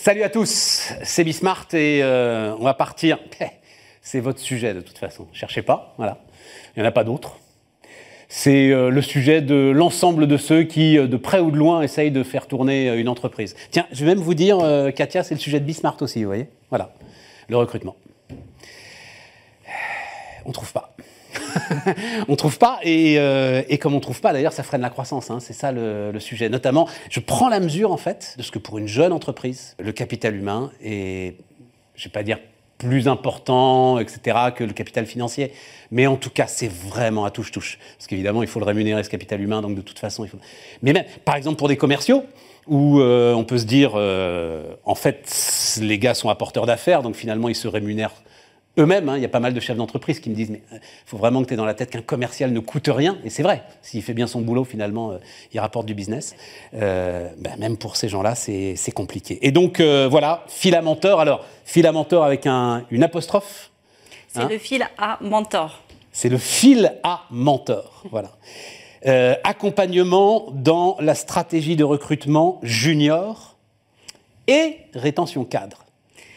Salut à tous, c'est Bismart et euh, on va partir. C'est votre sujet de toute façon. Cherchez pas, voilà. Il n'y en a pas d'autres. C'est euh, le sujet de l'ensemble de ceux qui, euh, de près ou de loin, essayent de faire tourner une entreprise. Tiens, je vais même vous dire, Katia, c'est le sujet de Bismart aussi, vous voyez Voilà, le recrutement. On ne trouve pas. on trouve pas, euh, et, comme on trouve pas, d'ailleurs, ça freine la croissance. Hein. c'est ça le, sujet. Notamment, je prends la mesure en fait de ce que pour une jeune entreprise, le capital humain est, je vais pas dire plus important, etc., que le capital financier. Mais en tout cas, c'est vraiment à touche-touche. Parce qu'évidemment, il faut le rémunérer, ce capital humain, donc de toute façon, il faut... Mais même, par exemple, pour des commerciaux, où euh, on peut se dire, euh, en fait, les gars sont apporteurs d'affaires, donc finalement, ils se rémunèrent eux-mêmes, hein, il y a pas mal de chefs d'entreprise qui me disent, mais il euh, faut vraiment que tu aies dans la tête qu'un commercial ne coûte rien. Et c'est vrai, s'il fait bien son boulot, finalement, euh, il rapporte du business. Euh, ben, même pour ces gens-là, c'est compliqué. Et donc, voilà, filamenteur. Alors, filamenteur avec un, une apostrophe. C'est hein. le fil à mentor. C'est le fil à mentor, voilà. accompagnement dans la stratégie de recrutement junior et rétention cadre.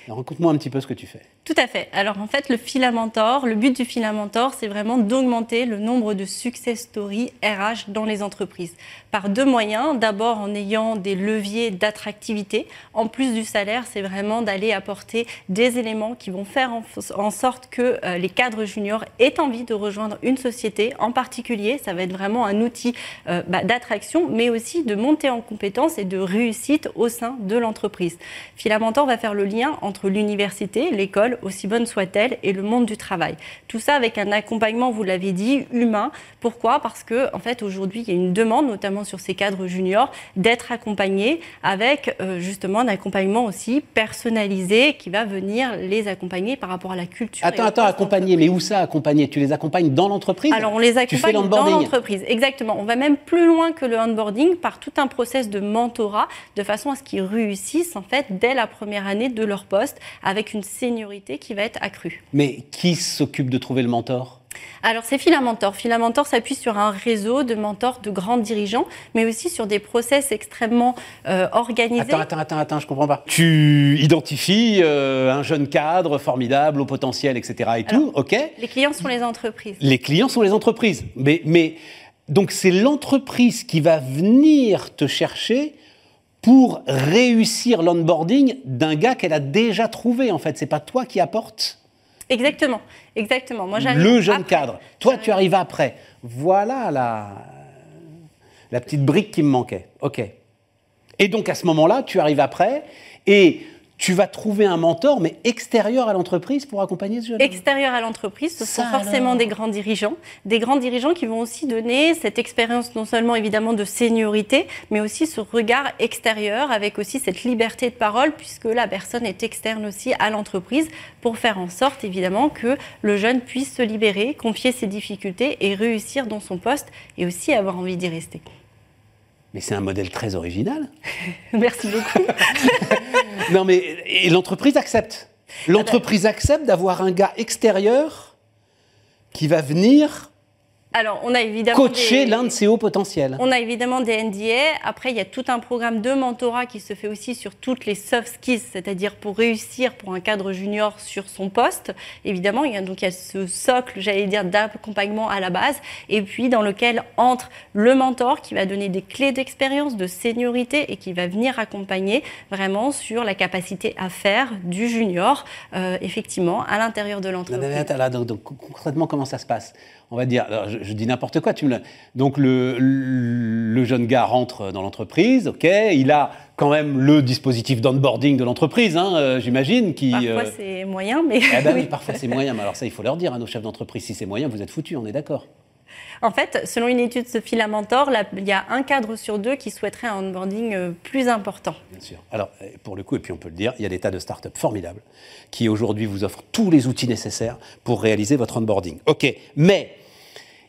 Alors, raconte-moi un petit peu ce que tu fais. Tout à fait. Alors en fait, le Filamentor, le but du Filamentor, c'est vraiment d'augmenter le nombre de success stories RH dans les entreprises. Par deux moyens. D'abord en ayant des leviers d'attractivité. En plus du salaire, c'est vraiment d'aller apporter des éléments qui vont faire en, sorte que euh, les cadres juniors aient envie de rejoindre une société. En particulier, ça va être vraiment un outil euh, bah, d'attraction, mais aussi de montée en compétences et de réussite au sein de l'entreprise. Filamentor va faire le lien entre l'université, l'école, aussi bonne soit-elle, et le monde du travail. Tout ça avec un accompagnement, vous l'avez dit, humain. Pourquoi? Parce que en fait aujourd'hui il y a une demande, notamment sur ces cadres juniors, d'être accompagnés avec euh, justement un accompagnement aussi personnalisé qui va venir les accompagner par rapport à la culture. Attends, attends, accompagner, mais où ça accompagner? Tu les accompagnes dans l'entreprise? Alors on les accompagne dans l'entreprise, exactement. On va même plus loin que le onboarding par tout un process de mentorat de façon à ce qu'ils réussissent en fait dès la première année de leur poste avec une seniorité qui va être accrue. Mais qui s'occupe de trouver le mentor? Alors, c'est Filamentor. Filamentor s'appuie sur un réseau de mentors, de grands dirigeants, mais aussi sur des process extrêmement euh, organisés. Attends, attends, attends, attends, je comprends pas. Tu identifies euh, un jeune cadre formidable, au potentiel, etc. et tout, ok Les clients sont les entreprises. Les clients sont les entreprises. Mais, mais donc, c'est l'entreprise qui va venir te chercher pour réussir l'onboarding d'un gars qu'elle a déjà trouvé, en fait. C'est pas toi qui apporte. Exactement, exactement. Moi, Le jeune cadre. Toi, tu arrives après. Voilà la, la petite brique qui me manquait. OK. Et donc, à ce moment-là, tu arrives après et tu vas trouver un mentor, mais extérieur à l'entreprise pour accompagner ce jeune Extérieur à l'entreprise, ce sont forcément des grands dirigeants. Des grands dirigeants qui vont aussi donner cette expérience non seulement évidemment de seniorité, mais aussi ce regard extérieur avec aussi cette liberté de parole, puisque la personne est externe aussi à l'entreprise pour faire en sorte évidemment que le jeune puisse se libérer, confier ses difficultés et réussir dans son poste et aussi avoir envie d'y rester. Mais c'est un modèle très original. Merci beaucoup. non, mais et l'entreprise accepte. L'entreprise accepte d'avoir un gars extérieur qui va venir alors, on a évidemment coacher l'un de ses hauts potentiels. On a évidemment des NDA. Après, il y a tout un programme de mentorat qui se fait aussi sur toutes les soft skills, c'est-à-dire pour réussir pour un cadre junior sur son poste. Évidemment, il y a donc il y a ce socle, j'allais dire, d'accompagnement à la base, et puis dans lequel entre le mentor qui va donner des clés d'expérience, de seniorité et qui va venir accompagner vraiment sur la capacité à faire du junior, euh, effectivement, à l'intérieur de l'entreprise. Donc, concrètement, comment ça se passe? On va dire je, dis n'importe quoi. Tu me Donc le, le, jeune gars rentre dans l'entreprise, ok, il a quand même le dispositif d'onboarding de l'entreprise, hein, euh, j'imagine. Qui, parfois euh, c'est moyen, mais... Eh ben oui, parfois c'est moyen, mais alors ça il faut leur dire à nos chefs d'entreprise, si c'est moyen, vous êtes foutus, on est d'accord. En fait, selon une étude de Filamentor, il y a un cadre sur deux qui souhaiterait un onboarding euh, plus important. Bien sûr. Alors, pour le coup, et puis on peut le dire, il y a des tas de startups formidables qui aujourd'hui vous offrent tous les outils nécessaires pour réaliser votre onboarding. OK, mais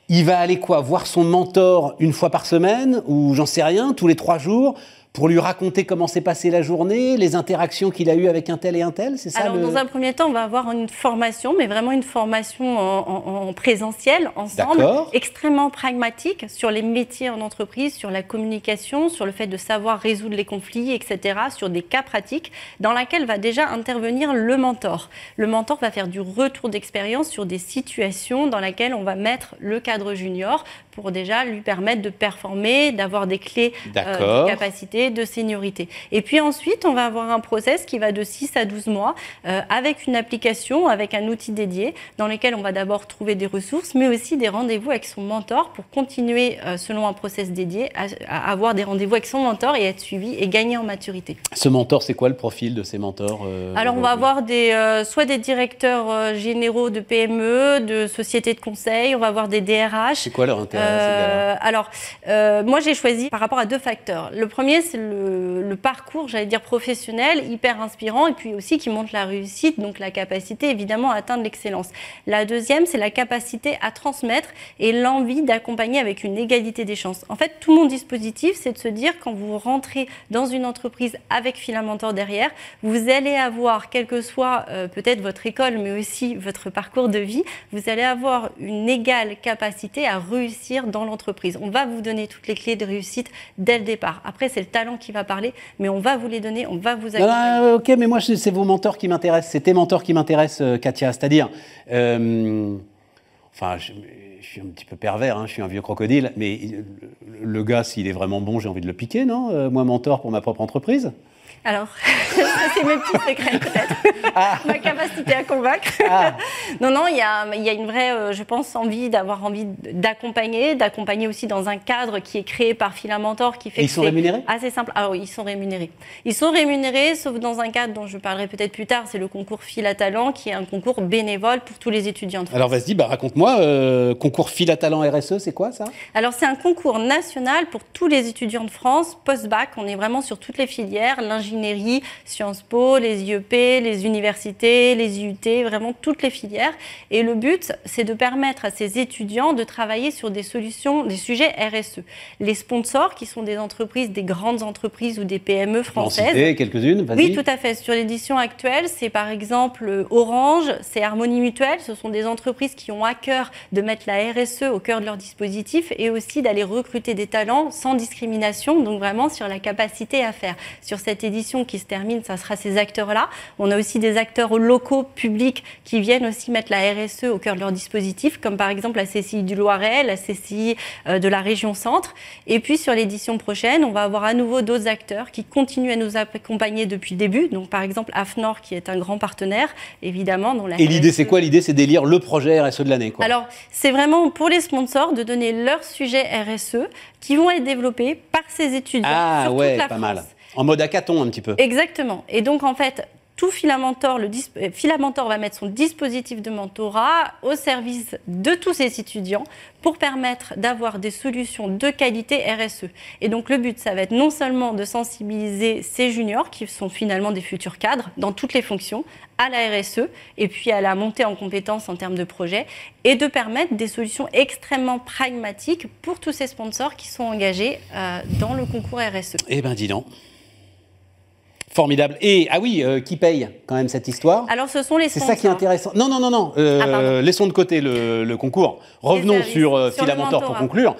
il va aller quoi Voir son mentor une fois par semaine ou j'en sais rien, tous les trois jours pour lui raconter comment s'est passée la journée, les interactions qu'il a eues avec un tel et un tel, c'est ça Alors, dans un premier temps, on va avoir une formation, mais vraiment une formation en, présentiel, ensemble, extrêmement pragmatique sur les métiers en entreprise, sur la communication, sur le fait de savoir résoudre les conflits, etc., sur des cas pratiques, dans laquelle va déjà intervenir le mentor. Le mentor va faire du retour d'expérience sur des situations dans lesquelles on va mettre le cadre junior pour déjà lui permettre de performer, d'avoir des clés euh, de capacité, de seniorité. Et puis ensuite, on va avoir un process qui va de 6 à 12 mois euh, avec une application, avec un outil dédié dans lequel on va d'abord trouver des ressources, mais aussi des rendez-vous avec son mentor pour continuer euh, selon un process dédié à, avoir des rendez-vous avec son mentor et être suivi et gagner en maturité. Ce mentor, c'est quoi le profil de ces mentors Alors, on va avoir des, soit des directeurs généraux de PME, de sociétés de conseil, on va avoir des DRH. C'est quoi leur intérêt euh, alors, euh, moi, j'ai choisi par rapport à deux facteurs. Le premier, c'est le, parcours, j'allais dire professionnel, hyper inspirant, et puis aussi qui montre la réussite, donc la capacité évidemment à atteindre l'excellence. La deuxième, c'est la capacité à transmettre et l'envie d'accompagner avec une égalité des chances. En fait, tout mon dispositif, c'est de se dire quand vous rentrez dans une entreprise avec Filamentor derrière, vous allez avoir, quelle que soit euh, peut-être votre école, mais aussi votre parcours de vie, vous allez avoir une égale capacité à réussir dans l'entreprise. On va vous donner toutes les clés de réussite dès le départ. Après, c'est le talent qui va parler, mais on va vous les donner, on va vous accompagner. ok, mais moi, c'est vos mentors qui m'intéressent. C'est tes mentors qui m'intéressent, euh, Katia. C'est-à-dire, euh, enfin, je, suis un petit peu pervers, hein, je suis un vieux crocodile, mais le gars, s'il est vraiment bon, j'ai envie de le piquer, non euh, Moi, mentor pour ma propre entreprise? Alors, c'est mes petits secrets peut-être, ah. ma capacité à convaincre. Ah. non, non, il y a, y a, une vraie, euh, je pense, envie d'avoir envie d'accompagner, d'accompagner aussi dans un cadre qui est créé par Filamentor, qui fait. Et ils sont rémunérés Assez simple. Ah oui, ils sont rémunérés. Ils sont rémunérés, sauf dans un cadre dont je parlerai peut-être plus tard, c'est le concours Fil à Talent, qui est un concours bénévole pour tous les étudiants de France. Alors vas-y, bah, raconte-moi, euh, concours Fil à Talent RSE, c'est quoi ça? Alors c'est un concours national pour tous les étudiants de France, post-bac. On est vraiment sur toutes les filières, l'ingénierie l'ingénierie, Sciences Po, les IEP, les universités, les IUT, vraiment toutes les filières. Et le but, c'est de permettre à ces étudiants de travailler sur des solutions, des sujets RSE. Les sponsors, qui sont des entreprises, des grandes entreprises ou des PME françaises. quelques-unes, Oui, tout à fait. Sur l'édition actuelle, c'est par exemple Orange, c'est Harmonie Mutuelle. Ce sont des entreprises qui ont à cœur de mettre la RSE au cœur de leur dispositif et aussi d'aller recruter des talents sans discrimination, donc vraiment sur la capacité à faire. Sur cette édition, qui se termine, ça sera ces acteurs-là. On a aussi des acteurs locaux, publics, qui viennent aussi mettre la RSE au cœur de leur dispositif, comme par exemple la CCI du Loiret, la CCI euh, de la région Centre. Et puis sur l'édition prochaine, on va avoir à nouveau d'autres acteurs qui continuent à nous accompagner depuis le début. Donc par exemple AFNOR, qui est un grand partenaire, évidemment. La Et l'idée, c'est quoi? L'idée, c'est d'élire le projet RSE de l'année. Alors, c'est vraiment pour les sponsors de donner leur sujet RSE qui vont être développés par ces étudiants. Ah ouais, pas mal. En mode hackathon un petit peu. Exactement. Et donc en fait, tout Filamentor, le euh, Filamentor va mettre son dispositif de mentorat au service de tous ses étudiants pour permettre d'avoir des solutions de qualité RSE. Et donc le but, ça va être non seulement de sensibiliser ces juniors, qui sont finalement des futurs cadres dans toutes les fonctions, à la RSE et puis à la montée en compétences en termes de projet, et de permettre des solutions extrêmement pragmatiques pour tous ces sponsors qui sont engagés euh, dans le concours RSE. Eh bien dis donc. Formidable. Et, ah oui, euh, qui paye quand même cette histoire Alors, ce sont les C'est ça qui est intéressant. Non, non, non, non. Euh, ah, laissons de côté le, concours. Revenons sur, euh, Filamentor pour conclure.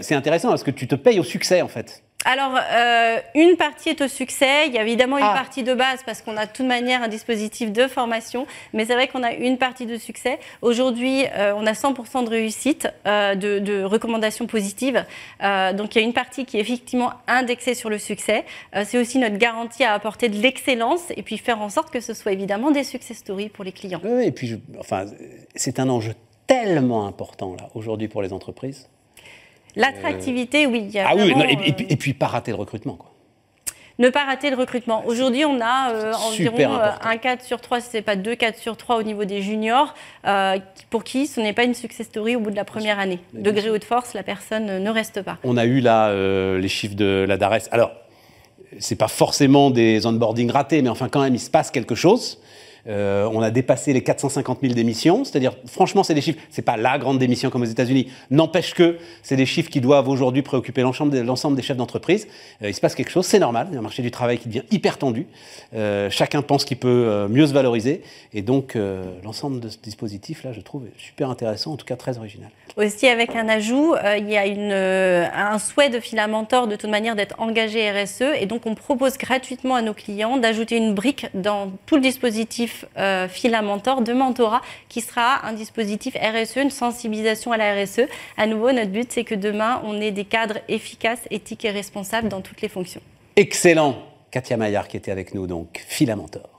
c'est intéressant parce que tu te payes au succès, en fait alors, euh, une partie est au succès. Il y a évidemment une ah. partie de base parce qu'on a de toute manière un dispositif de formation. Mais c'est vrai qu'on a une partie de succès. Aujourd'hui, euh, on a 100% de réussite, euh, de, recommandations positives. donc, il y a une partie qui est effectivement indexée sur le succès. c'est aussi notre garantie à apporter de l'excellence et puis faire en sorte que ce soit évidemment des success stories pour les clients. Oui, et puis, enfin, c'est un enjeu tellement important là aujourd'hui pour les entreprises. L'attractivité, oui. ah oui, et, puis, et, puis pas rater le recrutement. Quoi. Ne pas rater le recrutement. Aujourd'hui, on a euh, environ euh, un 4 sur 3, si ce n'est pas 2 4 sur 3 au niveau des juniors, euh, pour qui ce n'est pas une success story au bout de la première année. Degré haut de force, la personne ne reste pas. On a eu là les chiffres de la DARES. Alors, ce n'est pas forcément des onboarding ratés, mais enfin quand même, il se passe quelque chose. Euh, on a dépassé les 450 000 démissions. C'est-à-dire, franchement, c'est des chiffres. C'est pas la grande démission comme aux États-Unis. N'empêche que c'est des chiffres qui doivent aujourd'hui préoccuper l'ensemble des chefs d'entreprise. Euh, il se passe quelque chose, c'est normal. Il y a un marché du travail qui devient hyper tendu. Euh, chacun pense qu'il peut mieux se valoriser. Et donc, l'ensemble de ce dispositif, là, je trouve super intéressant, en tout cas très original. Aussi, avec un ajout, il y a un souhait de Filamentor de toute manière d'être engagé RSE. Et donc, on propose gratuitement à nos clients d'ajouter une brique dans tout le dispositif euh, Filamentor de mentorat qui sera un dispositif RSE, une sensibilisation à la RSE. À nouveau, notre but, c'est que demain, on ait des cadres efficaces, éthiques et responsables dans toutes les fonctions. Excellent. Katia Maillard qui était avec nous, donc Filamentor.